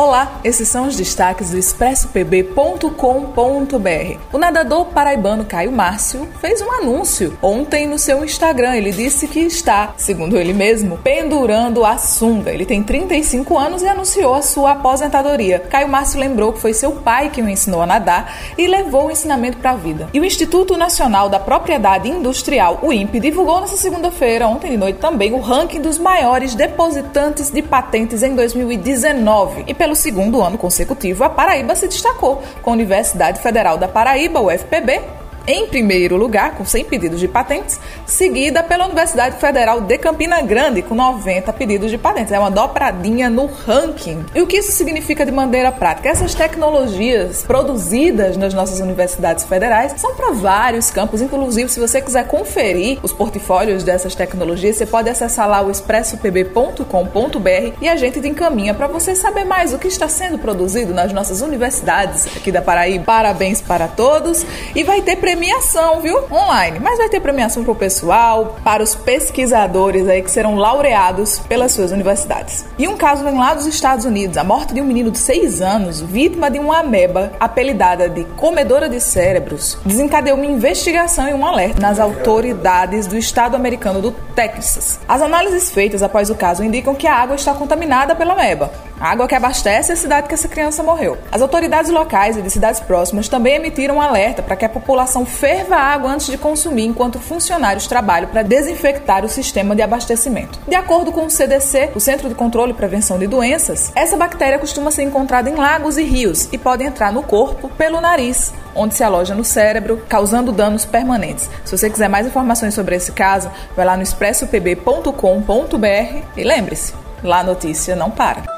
Olá, esses são os destaques do expressopb.com.br. O nadador paraibano Caio Márcio fez um anúncio ontem no seu Instagram. Ele disse que está, segundo ele mesmo, pendurando a sunga. Ele tem 35 anos e anunciou a sua aposentadoria. Caio Márcio lembrou que foi seu pai que o ensinou a nadar e levou o ensinamento para a vida. E o Instituto Nacional da Propriedade Industrial, o INPE, divulgou nesta segunda-feira, ontem de noite também, o ranking dos maiores depositantes de patentes em 2019. E pelo segundo ano consecutivo, a Paraíba se destacou com a Universidade Federal da Paraíba, UFPB, em primeiro lugar, com 100 pedidos de patentes, seguida pela Universidade Federal de Campina Grande, com 90 pedidos de patentes. É uma dobradinha no ranking. E o que isso significa de maneira prática? Essas tecnologias produzidas nas nossas universidades federais são para vários campos, inclusive se você quiser conferir os portfólios dessas tecnologias, você pode acessar lá o expressopb.com.br e a gente te encaminha para você saber mais o que está sendo produzido nas nossas universidades aqui da Paraíba. Parabéns para todos e vai ter premiação, viu? Online. Mas vai ter premiação para o pessoal, para os pesquisadores aí que serão laureados pelas suas universidades. E um caso vem lá dos Estados Unidos: a morte de um menino de 6 anos, vítima de uma ameba apelidada de comedora de cérebros, desencadeou uma investigação e um alerta nas autoridades do estado americano do Texas. As análises feitas após o caso indicam que a água está contaminada pela ameba, a água que abastece a cidade que essa criança morreu. As autoridades locais e de cidades próximas também emitiram um alerta para que a população ferva a água antes de consumir, enquanto funcionários trabalham para desinfectar o sistema de abastecimento. De acordo com o CDC, o Centro de Controle e Prevenção de Doenças, essa bactéria costuma ser encontrada em lagos e rios e pode entrar no corpo pelo nariz, onde se aloja no cérebro, causando danos permanentes. Se você quiser mais informações sobre esse caso, vai lá no expressopb.com.br e lembre-se, lá a notícia não para.